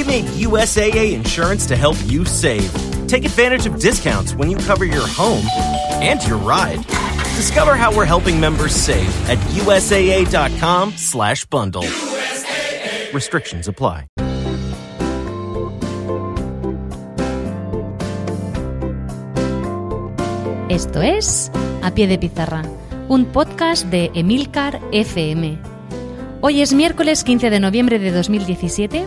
We made USAA insurance to help you save. Take advantage of discounts when you cover your home and your ride. Discover how we're helping members save at usaa.com/slash bundle. Restrictions apply. Esto es A Pie de Pizarra, un podcast de Emilcar FM. Hoy es miércoles 15 de noviembre de 2017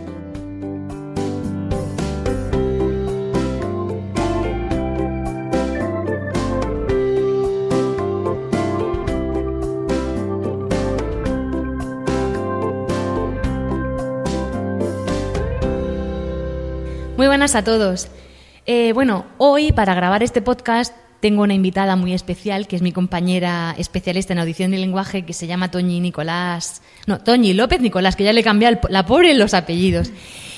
Muy buenas a todos. Eh, bueno, hoy para grabar este podcast tengo una invitada muy especial, que es mi compañera especialista en audición y lenguaje, que se llama Toñi Nicolás. No, Toñi López Nicolás, que ya le el- la pobre los apellidos.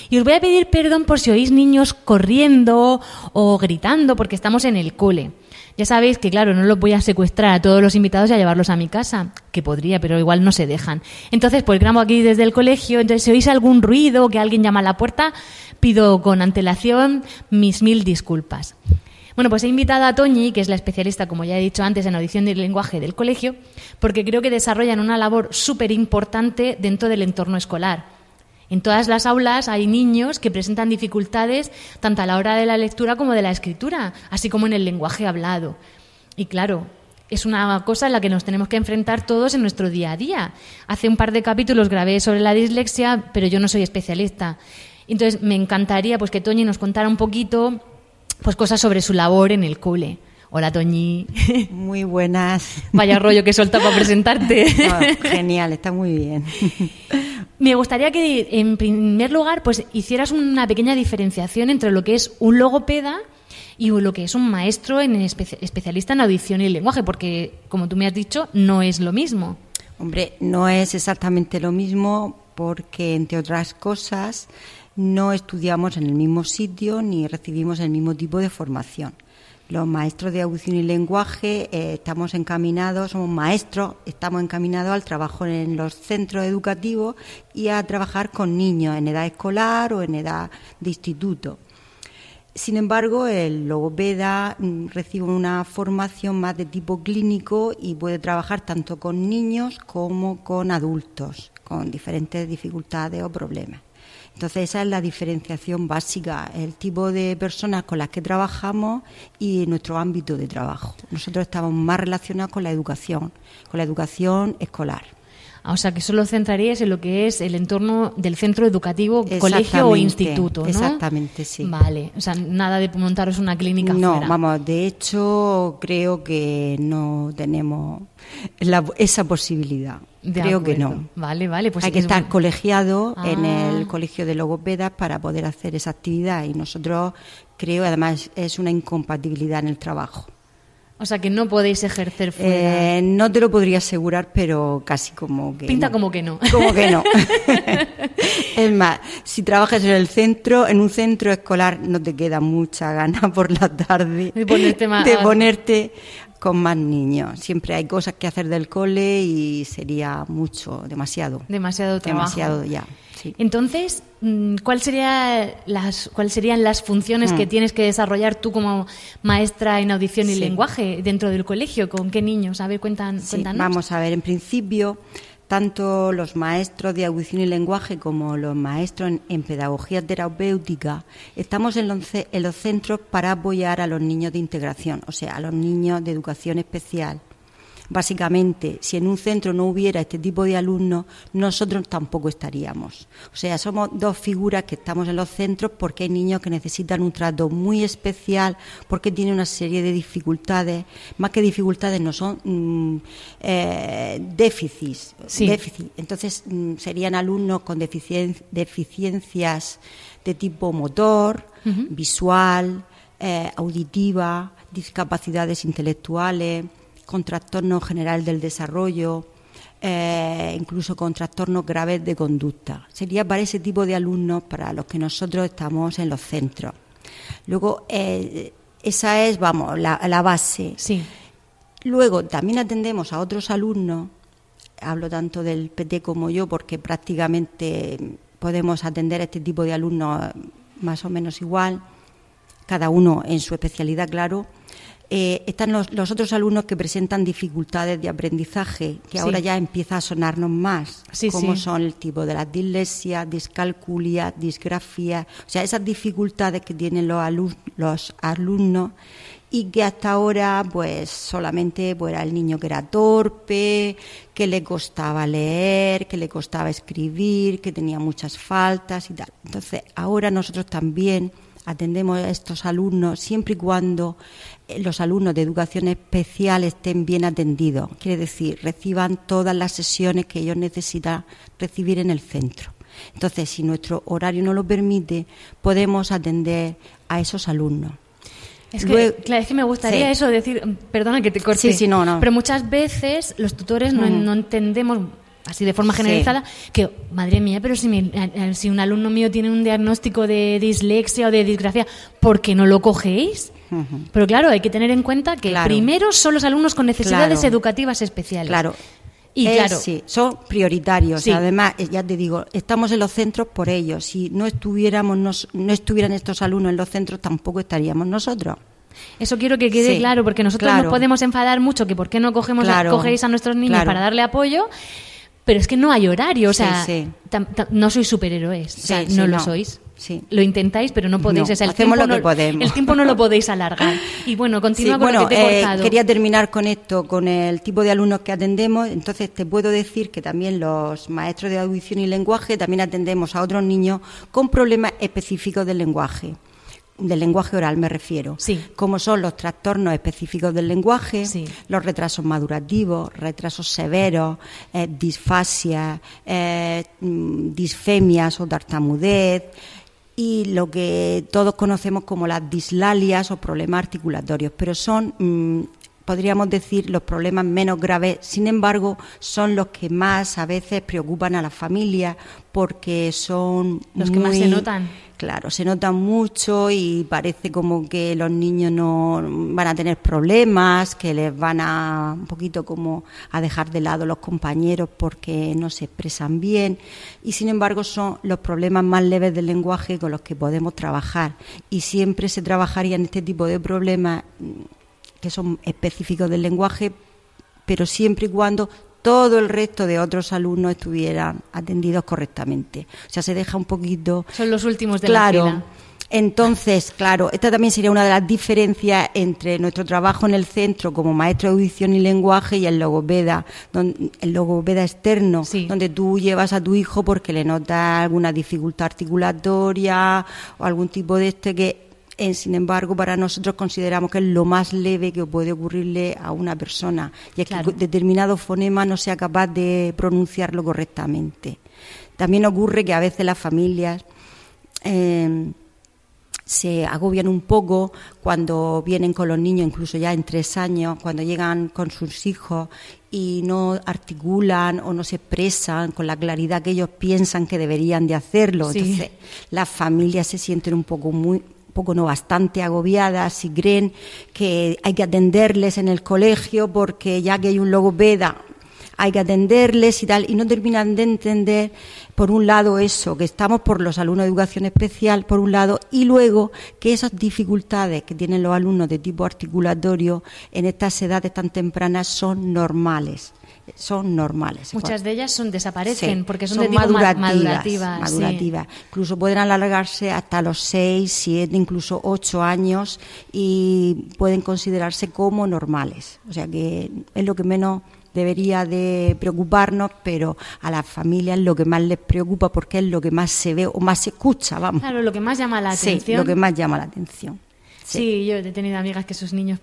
Y os voy a pedir perdón por si oís niños corriendo o gritando, porque estamos en el cole. Ya sabéis que, claro, no los voy a secuestrar a todos los invitados y a llevarlos a mi casa, que podría, pero igual no se dejan. Entonces, pues grabo aquí desde el colegio, entonces si oís algún ruido que alguien llama a la puerta, pido con antelación mis mil disculpas. Bueno, pues he invitado a Toñi, que es la especialista, como ya he dicho antes, en audición y lenguaje del colegio, porque creo que desarrollan una labor súper importante dentro del entorno escolar. En todas las aulas hay niños que presentan dificultades tanto a la hora de la lectura como de la escritura, así como en el lenguaje hablado. Y claro, es una cosa en la que nos tenemos que enfrentar todos en nuestro día a día. Hace un par de capítulos grabé sobre la dislexia, pero yo no soy especialista. Entonces me encantaría pues que Toñi nos contara un poquito pues cosas sobre su labor en el cole. Hola Toñi. Muy buenas. Vaya rollo que solta para presentarte. No, genial, está muy bien. Me gustaría que, en primer lugar, pues hicieras una pequeña diferenciación entre lo que es un logopeda y lo que es un maestro en espe- especialista en audición y lenguaje, porque, como tú me has dicho, no es lo mismo. Hombre, no es exactamente lo mismo porque, entre otras cosas, no estudiamos en el mismo sitio ni recibimos el mismo tipo de formación. Los maestros de audición y lenguaje eh, estamos encaminados, somos maestros, estamos encaminados al trabajo en los centros educativos y a trabajar con niños en edad escolar o en edad de instituto. Sin embargo, el logopeda mm, recibe una formación más de tipo clínico y puede trabajar tanto con niños como con adultos con diferentes dificultades o problemas. Entonces, esa es la diferenciación básica, el tipo de personas con las que trabajamos y nuestro ámbito de trabajo. Nosotros estamos más relacionados con la educación, con la educación escolar. Ah, O sea, que solo centrarías en lo que es el entorno del centro educativo, colegio o instituto, ¿no? exactamente, sí. Vale, o sea, nada de montaros una clínica No, fuera. vamos, de hecho creo que no tenemos la- esa posibilidad. De creo que no. Vale, vale, pues Hay que es estar colegiado en Ah. el colegio de logopedas para poder hacer esa actividad y nosotros creo además es una incompatibilidad en el trabajo. O sea, que no podéis ejercer fuera. Eh, no te lo podría asegurar, pero casi como que Pinta no. como que no. Como que no. es más, si trabajas en el centro, en un centro escolar, no te queda mucha gana por la tarde De ponerte más- de ponerte con más niños. Siempre hay cosas que hacer del cole y sería mucho, demasiado. Demasiado trabajo. Demasiado ya. Sí. Entonces, mm, ¿cuál sería las, ¿cuáles serían las funciones Mm. que tienes que desarrollar tú como maestra en audición y Sí. lenguaje dentro del colegio? ¿Con qué niños? A ver, cuentan, Sí, cuéntanos. vamos a ver, en principio, tanto los maestros de audición y lenguaje como los maestros en, en pedagogía terapéutica estamos en los, en los centros para apoyar a los niños de integración, o sea, a los niños de educación especial. Básicamente, si en un centro no hubiera este tipo de alumnos, nosotros tampoco estaríamos. O sea, somos dos figuras que estamos en los centros porque hay niños que necesitan un trato muy especial, porque tienen una serie de dificultades, más que dificultades no son mm, eh, déficits. Sí. déficit. Entonces, mm, serían alumnos con deficien- deficiencias de tipo motor, visual, eh, auditivas, discapacidades intelectuales, con trastorno general del desarrollo, eh, incluso con trastornos graves de conducta. Sería para ese tipo de alumnos para los que nosotros estamos en los centros. Luego, eh, esa es, vamos, la, la base. Sí. Luego, también atendemos a otros alumnos, hablo tanto del PT como yo, porque prácticamente podemos atender a este tipo de alumnos más o menos igual, cada uno en su especialidad, claro eh, están los, otros alumnos que presentan dificultades de aprendizaje, que ahora ya empieza a sonarnos más, como son el tipo de la dislexia, discalculia, disgrafía, o sea, esas dificultades que tienen los, los alumnos y que hasta ahora pues solamente pues, era el niño que era torpe, que le costaba leer, que le costaba escribir, que tenía muchas faltas y tal. Entonces, ahora nosotros también atendemos a estos alumnos siempre y cuando eh, los alumnos de educación especial estén bien atendidos, quiere decir, reciban todas las sesiones que ellos necesitan recibir en el centro. Entonces, si nuestro horario no lo permite, podemos atender a esos alumnos. Es que, claro, es que me gustaría eso, decir, perdona que te corte, sí, sí, no, no. pero muchas veces los tutores no, no entendemos así de forma generalizada, que, madre mía, pero si, eh, si un alumno mío tiene un diagnóstico de dislexia o de disgracia, ¿por qué no lo cogéis? Pero claro, hay que tener en cuenta que primero son los alumnos con necesidades educativas especiales. Claro. Y claro, sí, son prioritarios. Además, eh, ya te digo, estamos en los centros por ellos. Si no estuviéramos, no, estuvieran estos alumnos en los centros, tampoco estaríamos nosotros. Eso quiero que quede claro, porque nosotros nos podemos enfadar mucho que por qué no cogemos cogéis a nuestros niños para darle apoyo, pero es que no hay horario, o sea, no sois superhéroes, o sea, no lo sois. Lo intentáis, pero no podéis. el hacemos lo que podemos. El tiempo no lo podéis alargar. Y bueno, continúa con lo que te he eh, cortado. Quería terminar con esto, con el tipo de alumnos que atendemos. Entonces, te puedo decir que también los maestros de audición y lenguaje también atendemos a otros niños con problemas específicos del lenguaje del lenguaje oral me refiero, sí. como son los trastornos específicos del lenguaje, los retrasos madurativos, retrasos severos, eh, disfasia, eh, mm, disfemias o tartamudez y lo que todos conocemos como las dislalias o problemas articulatorios, pero son mm, podríamos decir, los problemas menos graves. Sin embargo, son los que más a veces preocupan a las familias porque son los que más se notan. Claro, se notan mucho y parece como que los niños no van a tener problemas, que les van a un poquito como a dejar de lado los compañeros porque no se expresan bien y sin embargo son los problemas más leves del lenguaje con los que podemos trabajar y siempre se trabajaría en este tipo de problemas que son específicos del lenguaje, pero siempre y cuando todo el resto de otros alumnos estuvieran atendidos correctamente. O sea, se deja un poquito. Son los últimos de claro, la fila. Entonces, claro, esta también sería una de las diferencias entre nuestro trabajo en el centro como maestro de audición y lenguaje y el logopeda, el logopeda externo, donde tú llevas a tu hijo porque le notas alguna dificultad articulatoria o algún tipo de este que sin embargo, para nosotros consideramos que es lo más leve que puede ocurrirle a una persona, y es que determinado fonema no sea capaz de pronunciarlo correctamente. También ocurre que a veces las familias eh, se agobian un poco cuando vienen con los niños, incluso ya en tres años, cuando llegan con sus hijos y no articulan o no se expresan con la claridad que ellos piensan que deberían de hacerlo. Entonces, las familias se sienten un poco muy, poco no bastante agobiadas y creen que hay que atenderles en el colegio porque ya que hay un logopeda hay que atenderles y tal, y no terminan de entender, por un lado, eso, que estamos por los alumnos de educación especial, por un lado, y luego que esas dificultades que tienen los alumnos de tipo articulatorio en estas edades tan tempranas son normales son normales. Muchas de ellas son desaparecen porque son, de tipo madurativas. madurativas. Incluso pueden alargarse hasta los 6, 7, incluso 8 años y pueden considerarse como normales. O sea que es lo que menos debería de preocuparnos, pero a las familias lo que más les preocupa porque es lo que más se ve o más se escucha, vamos. Claro, lo que más llama la atención. Sí, lo que más llama la atención. Sí, yo he tenido amigas que sus niños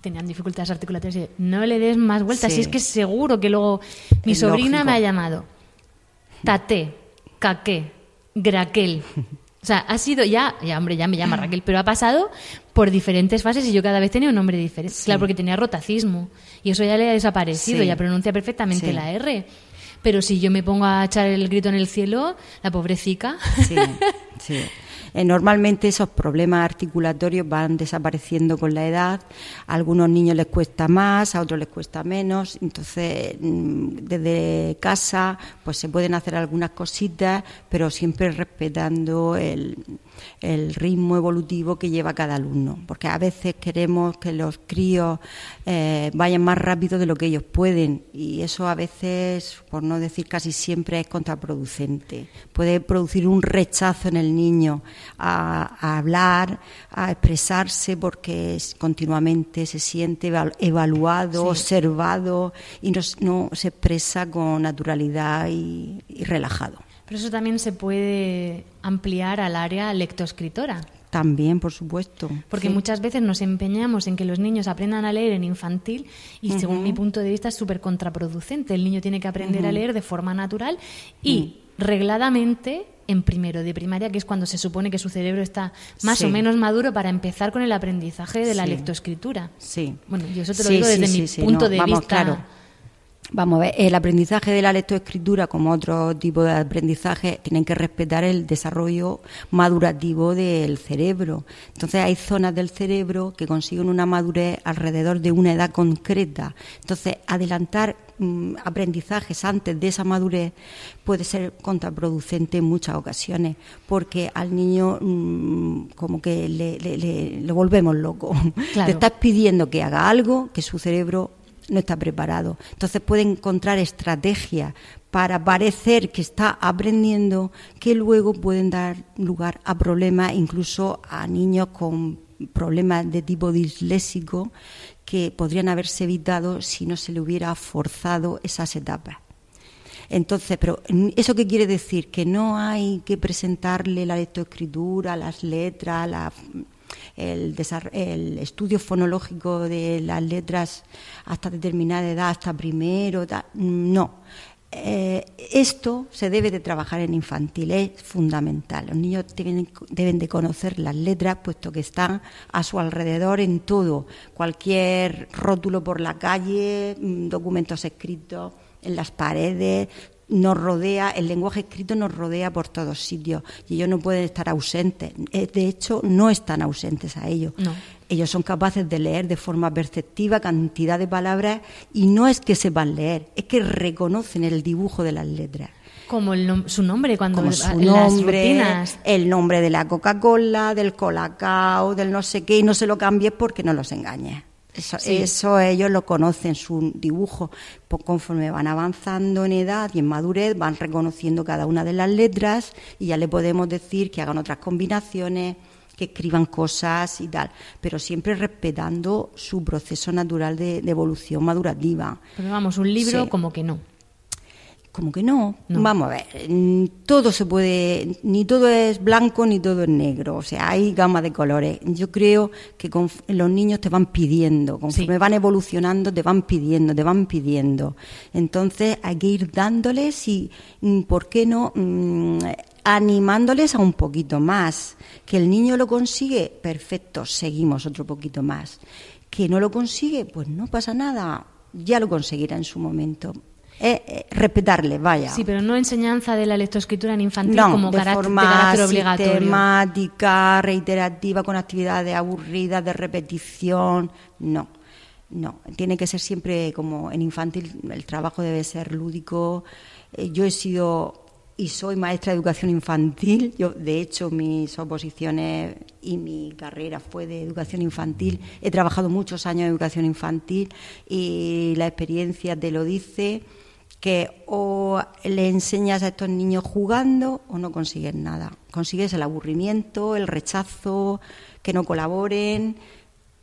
tenían dificultades articulatorias y no le des más vueltas. Si es que seguro que luego mi sobrina me ha llamado Tate, Caqué, Graquel. O sea, ha sido ya, ya hombre, ya me llama Raquel, pero ha pasado por diferentes fases y yo cada vez tenía un nombre diferente. Claro, porque tenía rotacismo y eso ya le ha desaparecido, Sí. ya pronuncia perfectamente Sí. la R. Pero si yo me pongo a echar el grito en el cielo, la pobrecita. Sí, sí. Eh, Normalmente esos problemas articulatorios van desapareciendo con la edad. A algunos niños les cuesta más, a otros les cuesta menos. Entonces, mm, desde casa, pues se pueden hacer algunas cositas, pero siempre respetando el, ritmo evolutivo que lleva cada alumno. Porque a veces queremos que los críos eh, vayan más rápido de lo que ellos pueden y eso a veces, por no decir casi siempre, es contraproducente. Puede producir un rechazo en el niño a, a hablar, a expresarse porque continuamente se siente eval- evaluado, Sí. observado y no, no se expresa con naturalidad y, y relajado. Pero eso también se puede ampliar al área lectoescritora. También, por supuesto. Porque Sí. muchas veces nos empeñamos en que los niños aprendan a leer en infantil y según mi punto de vista es súper contraproducente. El niño tiene que aprender a leer de forma natural y regladamente en primero de primaria, que es cuando se supone que su cerebro está más Sí. o menos maduro para empezar con el aprendizaje de la Sí. lectoescritura. Sí. Bueno, yo eso te lo digo desde mi punto no, de vamos, vista. claro. Vamos a ver, el aprendizaje de la lectoescritura, como otro tipo de aprendizaje, tienen que respetar el desarrollo madurativo del cerebro. Entonces, hay zonas del cerebro que consiguen una madurez alrededor de una edad concreta. Entonces, adelantar mm, aprendizajes antes de esa madurez puede ser contraproducente en muchas ocasiones, porque al niño mm, como que le, le- le- lo volvemos loco. Claro. Le estás pidiendo que haga algo que su cerebro no está preparado. Entonces puede encontrar estrategias para parecer que está aprendiendo que luego pueden dar lugar a problemas, incluso a niños con problemas de tipo disléxico que podrían haberse evitado si no se le hubiera forzado esas etapas. Entonces, pero ¿eso qué quiere decir? Que no hay que presentarle la lectoescritura, las letras, la- el, el estudio fonológico de las letras hasta determinada edad, hasta primero, no. Eh, esto se debe de trabajar en infantil, es fundamental. Los niños deben, deben de conocer las letras, puesto que están a su alrededor en todo. Cualquier rótulo por la calle, mm, documentos escritos en las paredes, nos rodea, el lenguaje escrito nos rodea por todos sitios y ellos no pueden estar ausentes. Eh, De hecho, no están ausentes a ellos. No. Ellos son capaces de leer de forma perceptiva cantidad de palabras y no es que sepan leer, es que reconocen el dibujo de las letras. Como el nom- su nombre cuando Como su las nombre, el nombre de la Coca-Cola, del Colacao, del no sé qué, y no se lo cambies porque no los engañes. Eso, Sí. eso ellos lo conocen, su dibujo. Pues conforme van avanzando en edad y en madurez, van reconociendo cada una de las letras y ya le podemos decir que hagan otras combinaciones, que escriban cosas y tal, pero siempre respetando su proceso natural de, de evolución madurativa. Pero vamos, un libro Sí. como que no. Como que no. No. Vamos a ver, mm, todo se puede, ni todo es blanco ni todo es negro, o sea, hay gama de colores. Yo creo que los niños te van pidiendo, conforme Sí. van evolucionando, te van pidiendo, te van pidiendo. Entonces hay que ir dándoles y, mm, ¿por qué no? Mm, animándoles a un poquito más. Que el niño lo consigue, perfecto, seguimos otro poquito más. Que no lo consigue, pues no pasa nada, ya lo conseguirá en su momento. Eh, eh, respetarle, vaya. Sí, pero no enseñanza de la lectoescritura en infantil no, como de carácter, de forma carácter obligatorio. sistemática, reiterativa, con actividades aburridas, de repetición, no. No, tiene que ser siempre como en infantil, el trabajo debe ser lúdico. Eh, yo he sido y soy maestra de educación infantil. Yo, de hecho, mis oposiciones y mi carrera fue de educación infantil. He trabajado muchos años en educación infantil y la experiencia te lo dice que o le enseñas a estos niños jugando o no consigues nada. Consigues el aburrimiento, el rechazo, que no colaboren,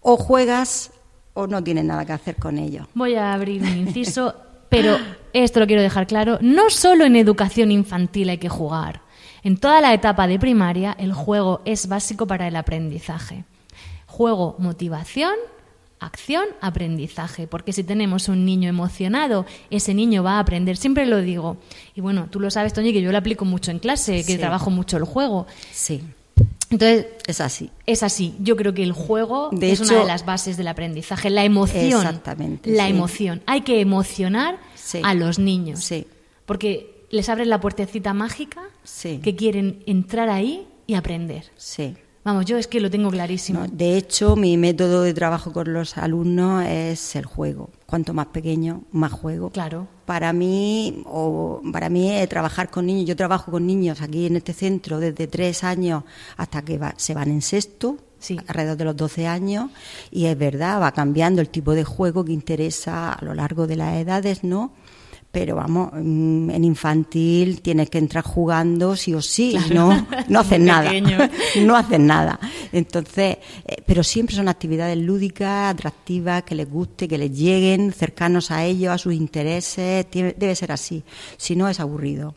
o juegas o no tienes nada que hacer con ellos. Voy a abrir un inciso, pero esto lo quiero dejar claro. No solo en educación infantil hay que jugar. En toda la etapa de primaria, el juego es básico para el aprendizaje. Juego, motivación, acción, aprendizaje. Porque si tenemos un niño emocionado, ese niño va a aprender. Siempre lo digo. Y bueno, tú lo sabes, Toñi, que yo lo aplico mucho en clase, que trabajo mucho el juego. Sí. Entonces, es así. Es así. Yo creo que el juego es una de las bases del aprendizaje. La emoción. Exactamente. La emoción. Hay que emocionar a los niños. Sí. Porque les abren la puertecita mágica que quieren entrar ahí y aprender. Sí. Vamos, yo es que lo tengo clarísimo. de hecho, mi método de trabajo con los alumnos es el juego. Cuanto más pequeño, más juego. Claro. Para mí, o para mí es trabajar con niños. Yo trabajo con niños aquí en este centro desde tres años hasta que se van en sexto. alrededor de los 12 años, y es verdad, va cambiando el tipo de juego que interesa a lo largo de las edades, ¿no? Pero vamos, mm, en infantil tienes que entrar jugando sí o sí, no, no hacen nada, no hacen nada. Entonces, eh, pero siempre son actividades lúdicas, atractivas, que les guste, que les lleguen, cercanos a ellos, a sus intereses, debe ser así, si no es aburrido.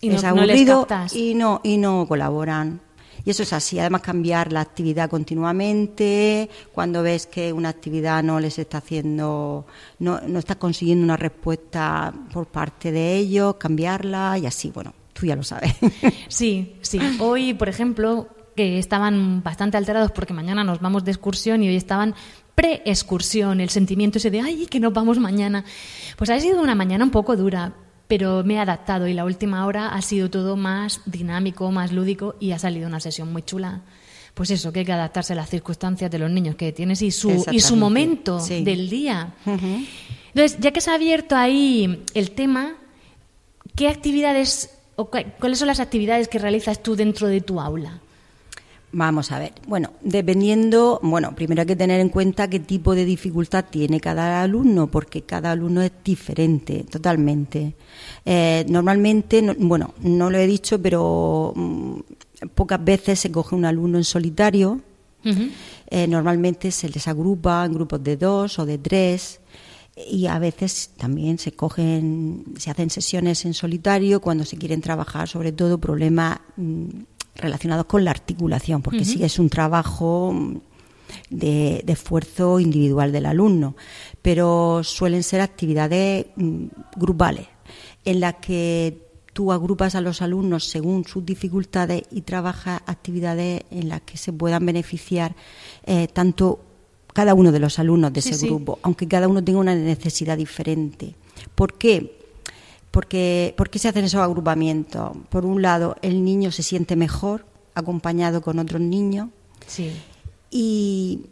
Y es aburrido y no y no colaboran. Y eso es así. Además, cambiar la actividad continuamente. Cuando ves que una actividad no les está haciendo, no, no está consiguiendo una respuesta por parte de ellos, cambiarla y así. Bueno, tú ya lo sabes. Sí, sí. Hoy, por ejemplo, que estaban bastante alterados porque mañana nos vamos de excursión y hoy estaban pre-excursión, el sentimiento ese de, ay, que nos vamos mañana. Pues ha sido una mañana un poco dura, pero me he adaptado y la última hora ha sido todo más dinámico, más lúdico y ha salido una sesión muy chula. Pues eso, que hay que adaptarse a las circunstancias de los niños que tienes y su, y su momento del día. Entonces, ya que se ha abierto ahí el tema, ¿qué actividades o cuáles son las actividades que realizas tú dentro de tu aula? Vamos a ver. Bueno, dependiendo, bueno, primero hay que tener en cuenta qué tipo de dificultad tiene cada alumno, porque cada alumno es diferente, totalmente. Eh, normalmente, bueno, no lo he dicho, pero mm, pocas veces se coge un alumno en solitario. Eh, normalmente se les agrupa en grupos de dos o de tres y a veces también se cogen, se hacen sesiones en solitario cuando se quieren trabajar sobre todo problemas mm, relacionados con la articulación, porque sí es un trabajo de, esfuerzo individual del alumno, pero suelen ser actividades mm, grupales en las que tú agrupas a los alumnos según sus dificultades y trabajas actividades en las que se puedan beneficiar eh, tanto cada uno de los alumnos de ese grupo, aunque cada uno tenga una necesidad diferente. ¿Por qué? Porque, ¿Por qué se hacen esos agrupamientos? Por un lado, el niño se siente mejor acompañado con otros niños. Sí. Y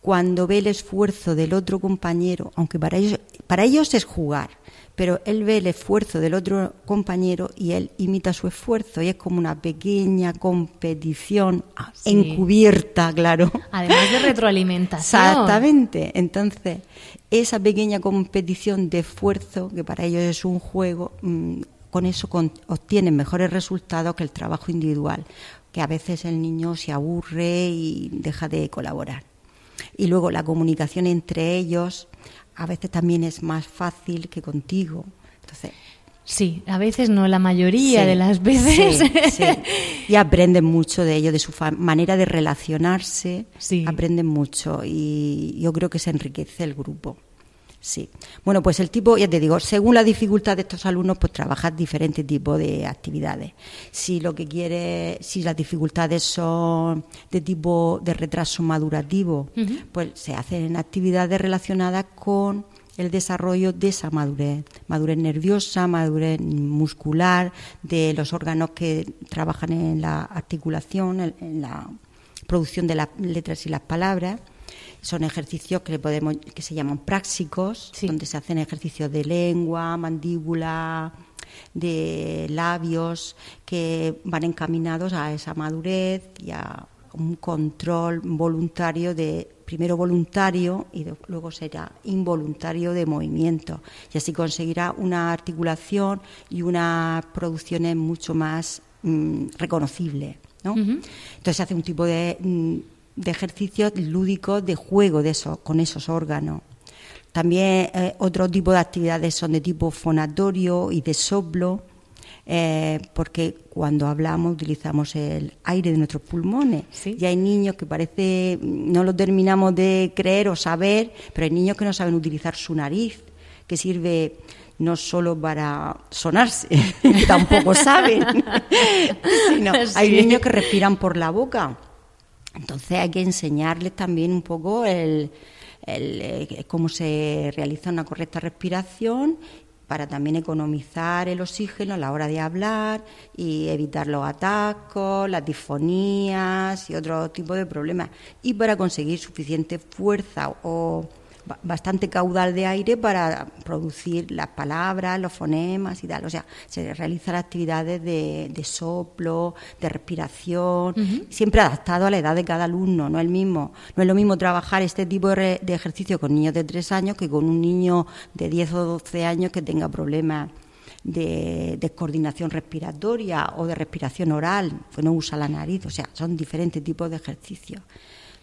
cuando ve el esfuerzo del otro compañero, aunque para ellos, para ellos es jugar, pero él ve el esfuerzo del otro compañero y él imita su esfuerzo y es como una pequeña competición ah, encubierta, claro. Además de retroalimentación. Exactamente. Entonces, esa pequeña competición de esfuerzo, que para ellos es un juego, mm, con eso obtienen mejores resultados que el trabajo individual, que a veces el niño se aburre y deja de colaborar. Y luego la comunicación entre ellos a veces también es más fácil que contigo. Entonces, Sí, a veces no, la mayoría de las veces. Sí, Y aprenden mucho de ello, de su manera de relacionarse. Aprenden mucho y yo creo que se enriquece el grupo. Sí. Bueno, pues el tipo, ya te digo, según la dificultad de estos alumnos, pues trabajas diferentes tipos de actividades. Si lo que quiere, si las dificultades son de tipo de retraso madurativo, pues se hacen actividades relacionadas con el desarrollo de esa madurez, madurez nerviosa, madurez muscular, de los órganos que trabajan en la articulación, en la producción de las letras y las palabras son ejercicios que, podemos, que se llaman prácticos, donde se hacen ejercicios de lengua, mandíbula, de labios, que van encaminados a esa madurez y a un control voluntario de primero voluntario y luego será involuntario de movimiento y así conseguirá una articulación y unas producciones mucho más mm, reconocibles. ¿no? Entonces se hace un tipo de mm, de ejercicios lúdicos de juego de eso, con esos órganos. También eh, otro tipo de actividades son de tipo fonatorio y de soplo, eh, porque cuando hablamos utilizamos el aire de nuestros pulmones. Y hay niños que parece, no lo terminamos de creer o saber, pero hay niños que no saben utilizar su nariz, que sirve no solo para sonarse, que tampoco saben, sino hay niños que respiran por la boca. Entonces hay que enseñarles también un poco el, eh, cómo se realiza una correcta respiración para también economizar el oxígeno a la hora de hablar y evitar los atascos, las disfonías y otro tipo de problemas. Y para conseguir suficiente fuerza o bastante caudal de aire para producir las palabras, los fonemas y tal. O sea, se realizan actividades de, soplo, de respiración, siempre adaptado a la edad de cada alumno, no es, el mismo, no es lo mismo trabajar este tipo de, ejercicio con niños de 3 años que con un niño de 10 o 12 años que tenga problemas de descoordinación respiratoria o de respiración oral, que no usa la nariz, o sea, son diferentes tipos de ejercicios.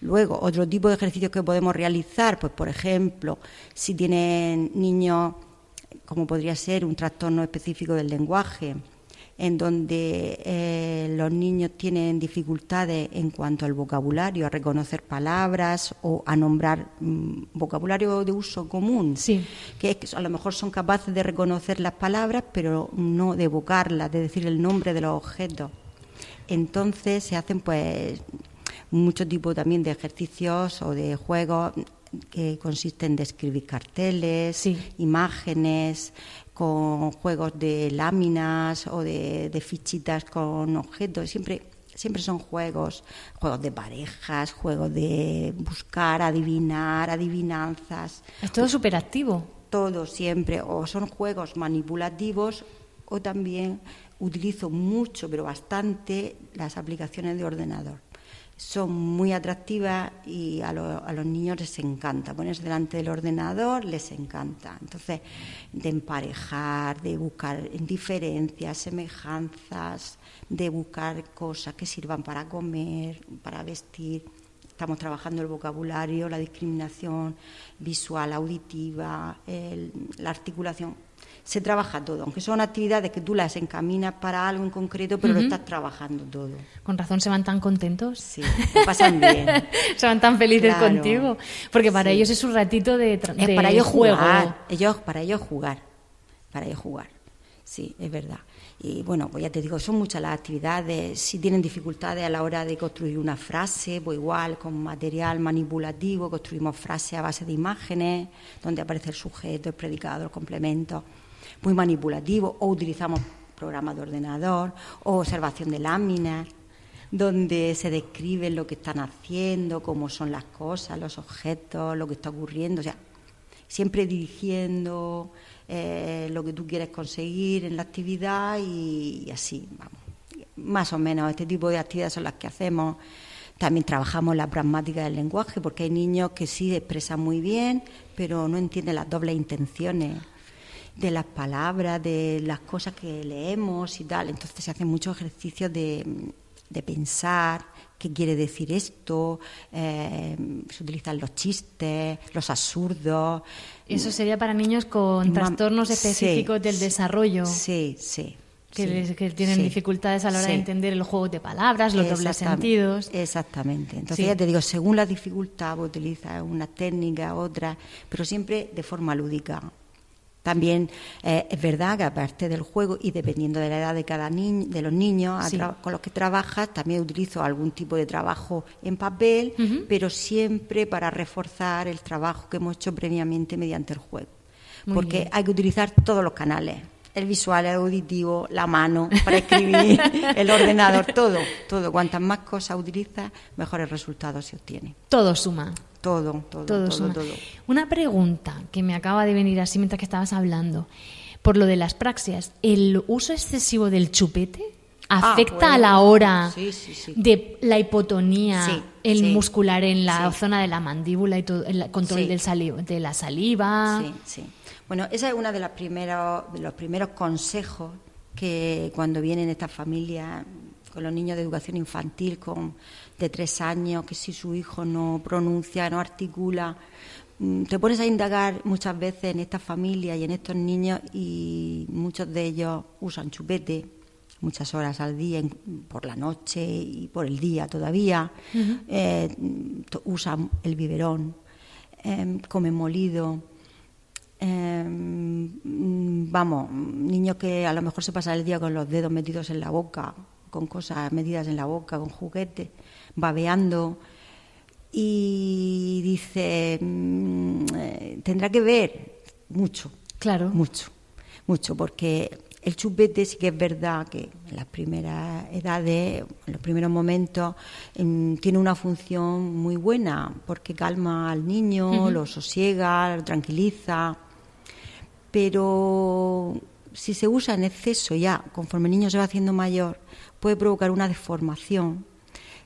Luego, otro tipo de ejercicios que podemos realizar, pues por ejemplo, si tienen niños, como podría ser un trastorno específico del lenguaje, en donde eh, los niños tienen dificultades en cuanto al vocabulario, a reconocer palabras o a nombrar mm, vocabulario de uso común, sí. que a lo mejor son capaces de reconocer las palabras, pero no de evocarlas, de decir el nombre de los objetos. Entonces se hacen pues mucho tipo también de ejercicios o de juegos que consisten en escribir carteles, imágenes, con juegos de láminas o de, fichitas con objetos. Siempre, siempre son juegos, juegos de parejas, juegos de buscar, adivinar, adivinanzas. Es todo súper activo. Todo siempre. O son juegos manipulativos o también utilizo mucho, pero bastante, las aplicaciones de ordenador son muy atractivas y a, los niños les encanta. Ponerse delante del ordenador les encanta. Entonces, de emparejar, de buscar diferencias, semejanzas, de buscar cosas que sirvan para comer, para vestir. Estamos trabajando el vocabulario, la discriminación visual, auditiva, la articulación se trabaja todo, aunque son actividades que tú las encaminas para algo en concreto, pero lo estás trabajando todo. Con razón se van tan contentos. Sí, se pasan bien. se van tan felices contigo, porque para ellos es un ratito de, es para ellos jugar, ellos para ellos jugar, para ellos jugar. Sí, es verdad. Y bueno, pues ya te digo, son muchas las actividades. Si tienen dificultades a la hora de construir una frase, pues igual con material manipulativo construimos frases a base de imágenes, donde aparece el sujeto, el predicado, el complemento muy manipulativo, o utilizamos programas de ordenador, o observación de láminas, donde se describe lo que están haciendo, cómo son las cosas, los objetos, lo que está ocurriendo, o sea, siempre dirigiendo eh, lo que tú quieres conseguir en la actividad y, así, vamos. Más o menos este tipo de actividades son las que hacemos. También trabajamos la pragmática del lenguaje, porque hay niños que sí expresan muy bien, pero no entienden las dobles intenciones de las palabras, de las cosas que leemos y tal. Entonces se hacen muchos ejercicios de, de pensar qué quiere decir esto, eh, se utilizan los chistes, los absurdos. Eso sería para niños con trastornos específicos del desarrollo. Sí, sí. Que, tienen dificultades a la hora de entender el juego de palabras, los dobles sentidos. Exactamente. Entonces ya te digo, según la dificultad, utiliza una técnica, otra, pero siempre de forma lúdica. También eh, es verdad que aparte del juego y dependiendo de la edad de cada niño, de los niños con los que trabajas, también utilizo algún tipo de trabajo en papel, pero siempre para reforzar el trabajo que hemos hecho previamente mediante el juego. porque hay que utilizar todos los canales el visual, el auditivo, la mano para escribir, el ordenador, todo, todo. Cuantas más cosas utilizas, mejores resultados se obtienen. Todo suma. Todo, todo, todo, todo, Una pregunta que me acaba de venir así mientras que estabas hablando. Por lo de las praxias, ¿el uso excesivo del chupete ah, afecta a la hora de la hipotonía, el muscular en la zona de la mandíbula y todo, el control del de la saliva? Sí, sí. Bueno, ese es uno de los primeros, de los primeros consejos que cuando vienen estas familias con los niños de educación infantil con de tres años, que si su hijo no pronuncia, no articula, mm, te pones a indagar muchas veces en estas familias y en estos niños y muchos de ellos usan chupete muchas horas al día, por la noche y por el día todavía. Eh, usan el biberón, em, comen molido. Em, vamos, niños que a lo mejor se pasan el día con los dedos metidos en la boca, con cosas metidas en la boca, con juguetes, babeando. Y dice, mm, eh, tendrá que ver mucho. Claro. Mucho, mucho, porque el chupete sí que es verdad que en las primeras edades, en los primeros momentos, em, tiene una función muy buena porque calma al niño, lo sosiega, lo tranquiliza. Pero si se usa en exceso ya, conforme el niño se va haciendo mayor, puede provocar una deformación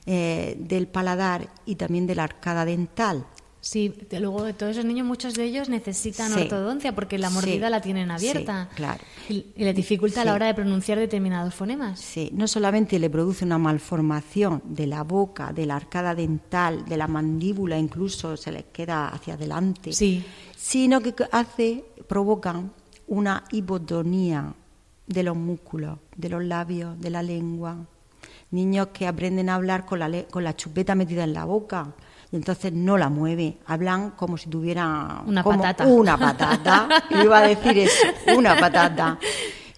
eh, del paladar y también de la arcada dental. Sí, luego todos esos niños, muchos de ellos necesitan ortodoncia porque la mordida la tienen abierta. claro. Y, le dificulta a la hora de pronunciar determinados fonemas. Sí, no solamente le produce una malformación de la boca, de la arcada dental, de la mandíbula, incluso se les queda hacia adelante, sí. sino que hace, provocan una hipotonía de los músculos, de los labios, de la lengua. Niños que aprenden a hablar con la, con la chupeta metida en la boca y entonces no la mueve. Hablan como si tuviera una patata. Una patata. iba a decir eso, una patata.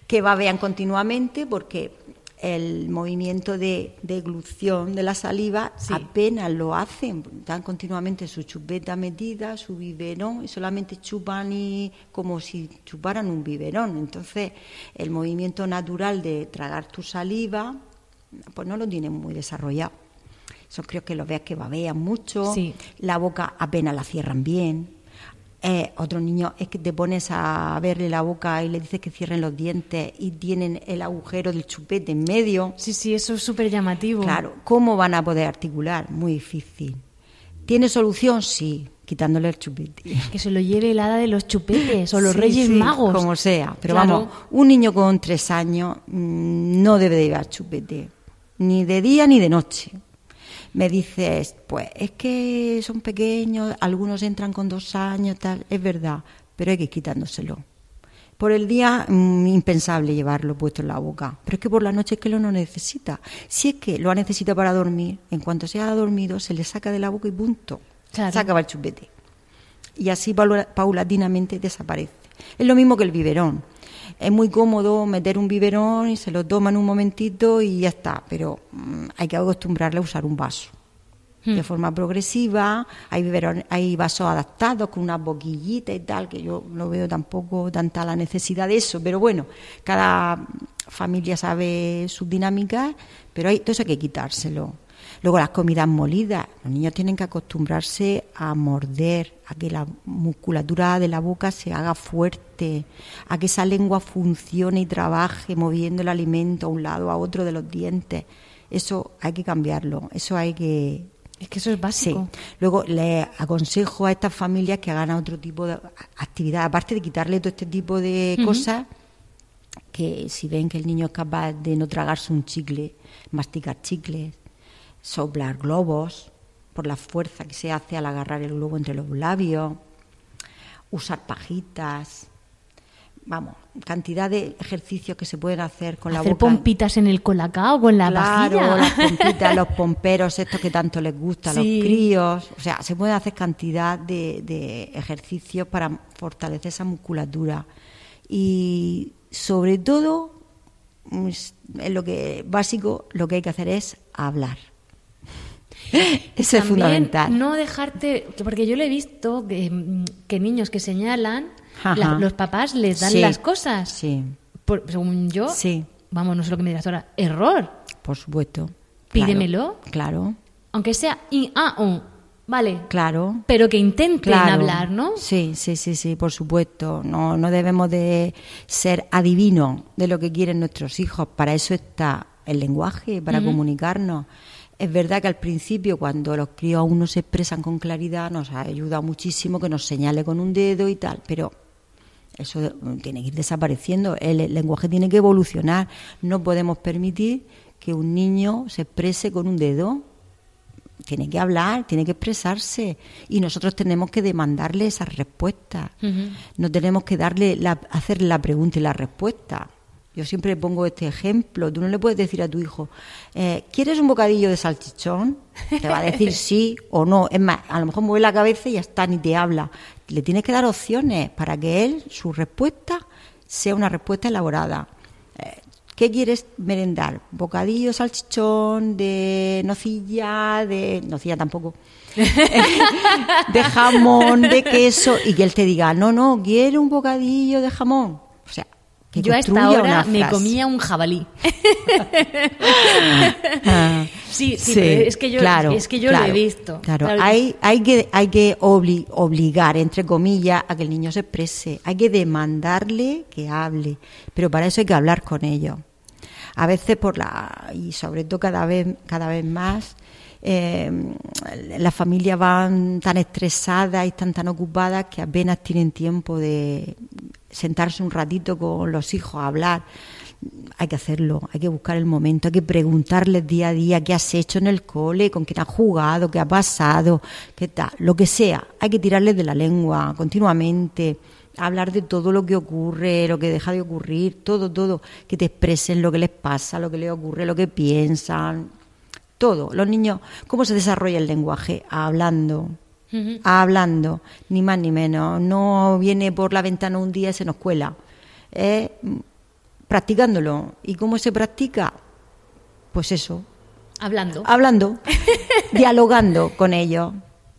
Que babean continuamente porque el movimiento de deglución de la saliva apenas lo hacen, dan continuamente su chupeta metida, su biberón y solamente chupan y como si chuparan un biberón. Entonces, el movimiento natural de tragar tu saliva, pues no lo tienen muy desarrollado. Eso creo que lo veas que babean mucho, la boca apenas la cierran bien. Eh, otros niños es que te pones a verle la boca y le dices que cierren los dientes y tienen el agujero del chupete en medio. Sí, sí, eso es súper llamativo. Claro, ¿cómo van a poder articular? Muy difícil. ¿Tiene solución? Sí, quitándole el chupete. Que se lo lleve el hada de los chupetes o los reyes magos. Como sea. Pero vamos, un niño con tres años mm, no debe de llevar chupete, ni de día ni de noche me dices, pues es que son pequeños, algunos entran con dos años, tal, es verdad, pero hay que ir quitándoselo. Por el día, mm, impensable llevarlo puesto en la boca, pero es que por la noche es que lo no necesita. Si es que lo necesita para dormir, en cuanto se ha dormido, se le saca de la boca y punto. Se acaba el chupete. Y así paulatinamente desaparece. Es lo mismo que el biberón es muy cómodo meter un biberón y se lo toman un momentito y ya está, pero mm, hay que acostumbrarle a usar un vaso. De hmm. forma progresiva, hay, biberón, hay vasos adaptados con una boquillita y tal, que yo no veo tampoco tanta la necesidad de eso, pero bueno, cada familia sabe sus dinámicas, pero hay, todo eso hay que quitárselo. Luego las comidas molidas, los niños tienen que acostumbrarse a morder, a que la musculatura de la boca se haga fuerte, a que esa lengua funcione y trabaje moviendo el alimento a un lado, a otro de los dientes. Eso hay que cambiarlo, eso hay que... Es que eso es básico. Luego le aconsejo a estas familias que hagan otro tipo de actividad, aparte de quitarle todo este tipo de cosas, que si ven que el niño es capaz de no tragarse un chicle, masticar chicles, soplar globos por la fuerza que se hace al agarrar el globo entre los labios, usar pajitas, vamos, cantidad de ejercicios que se pueden hacer con la boca. Hacer pompitas en el colacao con la claro, las pompitas, los pomperos, estos que tanto les gusta a los críos. O sea, se puede hacer cantidad de, de ejercicios para fortalecer esa musculatura. Y sobre todo, es lo que básico, lo que hay que hacer es hablar Eso es fundamental. No dejarte, porque yo le he visto que, niños que señalan, los papás les dan las cosas. Sí. según yo, sí. vamos, no sé lo que me digas ahora, error. Por supuesto. Pídemelo. Claro. Aunque sea i, a. Vale. Claro. Pero que intenten hablar, ¿no? Sí, sí, sí, sí, por supuesto. No, no debemos de ser adivinos de lo que quieren nuestros hijos. Para eso está el lenguaje, para comunicarnos. Es verdad que al principio, cuando los críos aún no se expresan con claridad, nos ayuda muchísimo que nos señale con un dedo y tal, pero eso tiene que ir desapareciendo. El lenguaje tiene que evolucionar. No podemos permitir que un niño se exprese con un dedo. tiene que hablar, tiene que expresarse y nosotros tenemos que demandarle esa respuesta. No tenemos que darle la, hacerle la pregunta y la respuesta. Yo siempre pongo este ejemplo. Tú no le puedes decir a tu hijo, eh, ¿quieres un bocadillo de salchichón? Te va a decir sí o no. Es más, a lo mejor mueve la cabeza y ya está, ni te habla. Le tienes que dar opciones para que él, su respuesta, sea una respuesta elaborada. Eh, ¿Qué quieres merendar? ¿Bocadillo, salchichón, de nocilla, de... nocilla tampoco? de jamón, de queso, y que él te diga, no, no, quiero un bocadillo de jamón. O sea, yo a esta hora me comía un jabalí. Ah, sí, sí, es que yo, es que yo lo he visto. Claro, Hay, hay que, hay que obligar, entre comillas, a que el niño se exprese. Hay que demandarle que hable, pero para eso hay que hablar con ellos. A veces por la y sobre todo cada vez cada vez más eh, las familias van tan estresadas y están tan ocupadas que apenas tienen tiempo de sentarse un ratito con los hijos a hablar. Hay que hacerlo, hay que buscar el momento, hay que preguntarles día a día qué has hecho en el cole, con quién has jugado, qué ha pasado, qué tal, lo que sea. Hay que tirarles de la lengua continuamente, hablar de todo lo que ocurre, lo que deja de ocurrir, todo, todo, que te expresen lo que les pasa, lo que les ocurre, lo que piensan, todo. Los niños, ¿cómo se desarrolla el lenguaje? Hablando, hablando, ni más ni menos. No viene por la ventana un día y se nos cuela. practicándolo. ¿Y cómo se practica? Pues eso. Hablando. Hablando, dialogando con ellos,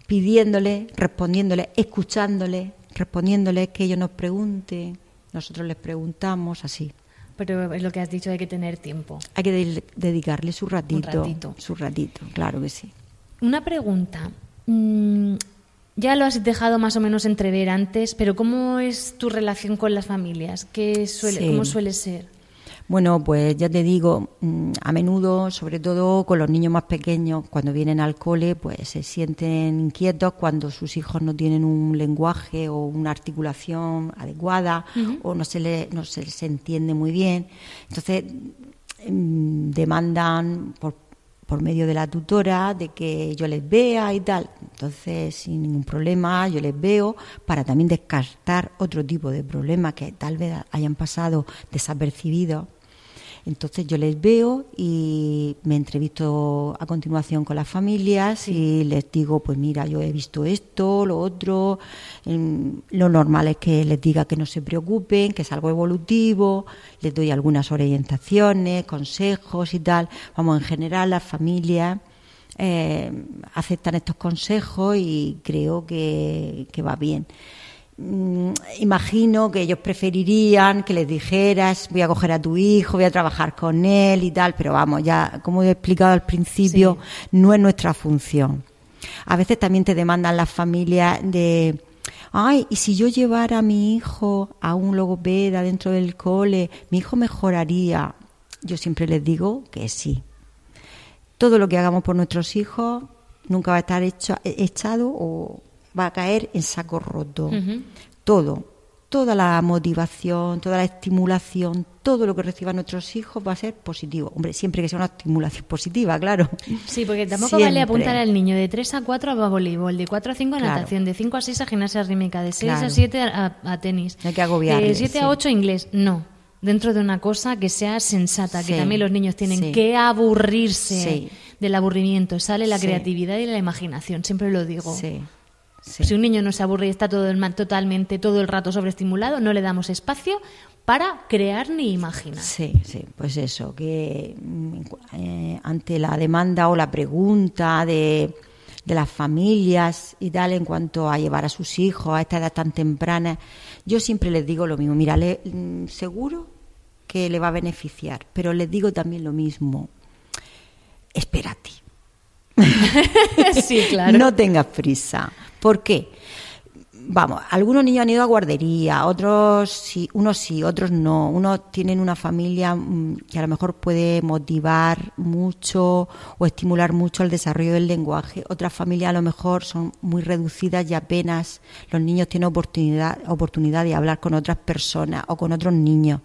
pidiéndole, respondiéndole, escuchándole, respondiéndole que ellos nos pregunten, nosotros les preguntamos, así. Pero es lo que has dicho, hay que tener tiempo. Hay que dedicarle su ratito, Su ratito, claro que sí. Una pregunta. Mm, ya lo has dejado más o menos entrever antes, pero ¿cómo es tu relación con las familias? ¿Qué suele, ¿Cómo suele ser? Bueno, pues ya te digo, mm, a menudo, sobre todo con los niños más pequeños, cuando vienen al cole, pues se sienten inquietos cuando sus hijos no tienen un lenguaje o una articulación adecuada o no se, le, no se les entiende muy bien. Entonces, mm, demandan por, por medio de la tutora de que yo les vea y tal. Entonces, sin ningún problema, yo les veo para también descartar otro tipo de problemas que tal vez hayan pasado desapercibidos entonces yo les veo y me entrevisto a continuación con las familias y les digo, pues mira, yo he visto esto, lo otro. Lo normal es que les diga que no se preocupen, que es algo evolutivo. Les doy algunas orientaciones, consejos y tal. Vamos, en general las familias eh, aceptan estos consejos y creo que va bien. Mm, imagino que ellos preferirían que les dijeras voy a coger a tu hijo, voy a trabajar con él y tal, pero vamos, ya como he explicado al principio, no es nuestra función. A veces también te demandan las familias de, ay, y si yo llevara a mi hijo a un logopeda dentro del cole, mi hijo mejoraría. Yo siempre les digo que sí. Todo lo que hagamos por nuestros hijos nunca va a estar hecho, echado o va a caer en saco roto. Todo, toda la motivación, toda la estimulación, todo lo que reciban nuestros hijos va a ser positivo. Hombre, siempre que sea una estimulación positiva, claro. Sí, porque tampoco vale apuntar al niño de 3 a 4 a voleibol, de 4 a 5 a natación, de 5 a 6 a gimnasia rítmica, de 6 a 7 a, tenis. Hay que agobiarle, De 7 a 8 a inglés. No. Dentro de una cosa que sea sensata, que también los niños tienen que aburrirse del aburrimiento. Sale la creatividad y la imaginación, siempre lo digo. Sí. Si un niño no se aburre y está todo el, totalmente todo el rato sobreestimulado, no le damos espacio para crear ni imaginar. Sí, sí, pues eso, que eh, ante la demanda o la pregunta de, de las familias y tal en cuanto a llevar a sus hijos a esta edad tan temprana, yo siempre les digo lo mismo, mira, mm, seguro que le va a beneficiar, pero les digo también lo mismo, espérate. sí, claro. No tengas prisa. ¿Por qué? Vamos, algunos niños han ido a guardería, otros sí, unos sí, otros no. Unos tienen una familia mm, que a lo mejor puede motivar mucho o estimular mucho el desarrollo del lenguaje. Otras familias a lo mejor son muy reducidas y apenas los niños tienen oportunidad, oportunidad de hablar con otras personas o con otros niños.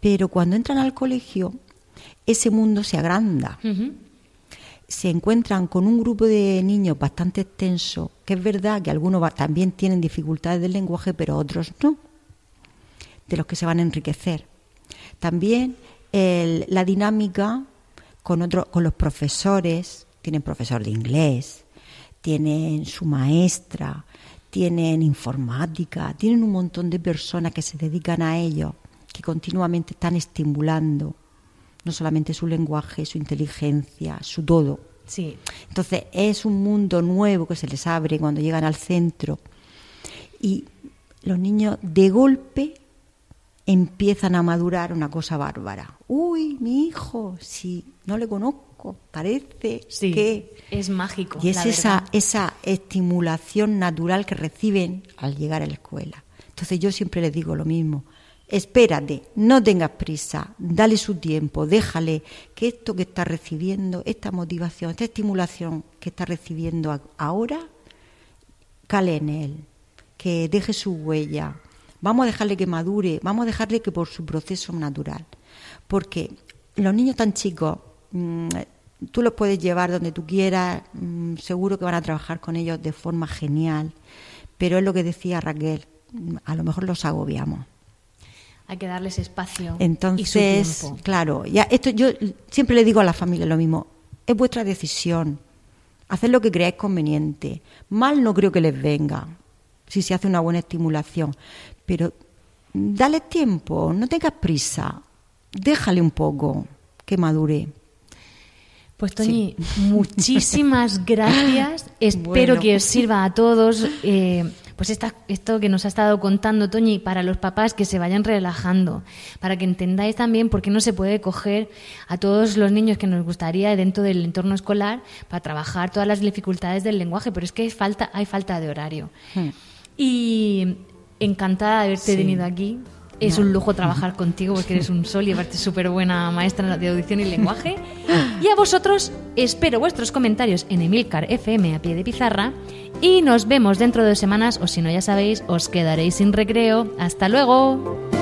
Pero cuando entran al colegio, ese mundo se agranda se encuentran con un grupo de niños bastante extenso, que es verdad que algunos también tienen dificultades del lenguaje, pero otros no, de los que se van a enriquecer. También la dinámica con, con los profesores, tienen profesor de inglés, tienen su maestra, tienen informática, tienen un montón de personas que se dedican a ello, que continuamente están estimulando no solamente su lenguaje, su inteligencia, su todo. Sí. Entonces es un mundo nuevo que se les abre cuando llegan al centro y los niños de golpe empiezan a madurar una cosa bárbara. Uy, mi hijo, si no le conozco, parece que es mágico. Y es esa esa estimulación natural que reciben al llegar a la escuela. Entonces yo siempre les digo lo mismo espérate, no tengas prisa, dale su tiempo, déjale que esto que está recibiendo, esta motivación, esta estimulación que está recibiendo ahora, cale en él, que deje su huella. Vamos a dejarle que madure, vamos a dejarle que por su proceso natural. Porque los niños tan chicos, mm, tú los puedes llevar donde tú quieras, mm, seguro que van a trabajar con ellos de forma genial, pero es lo que decía Raquel, mm, a lo mejor los agobiamos hay que darles espacio. Entonces, claro, ya esto yo siempre le digo a la familia lo mismo, es vuestra decisión. Hacer lo que creáis conveniente. Mal no creo que les venga si se hace una buena estimulación, pero dale tiempo, no tengas prisa. Déjale un poco que madure. Pues Toñi, muchísimas gracias. Espero que os sirva a todos. Eh, pues esto que nos ha estado contando Toñi para los papás que se vayan relajando, para que entendáis también por qué no se puede coger a todos los niños que nos gustaría dentro del entorno escolar para trabajar todas las dificultades del lenguaje, pero es que hay falta, hay falta de horario. Hmm. Y encantada de haberte tenido aquí. Es un lujo trabajar contigo porque eres un sol y aparte súper buena maestra de audición y lenguaje. Y a vosotros espero vuestros comentarios en Emilcar FM a pie de pizarra y nos vemos dentro de dos semanas o si no ya sabéis, os quedaréis sin recreo. Hasta luego.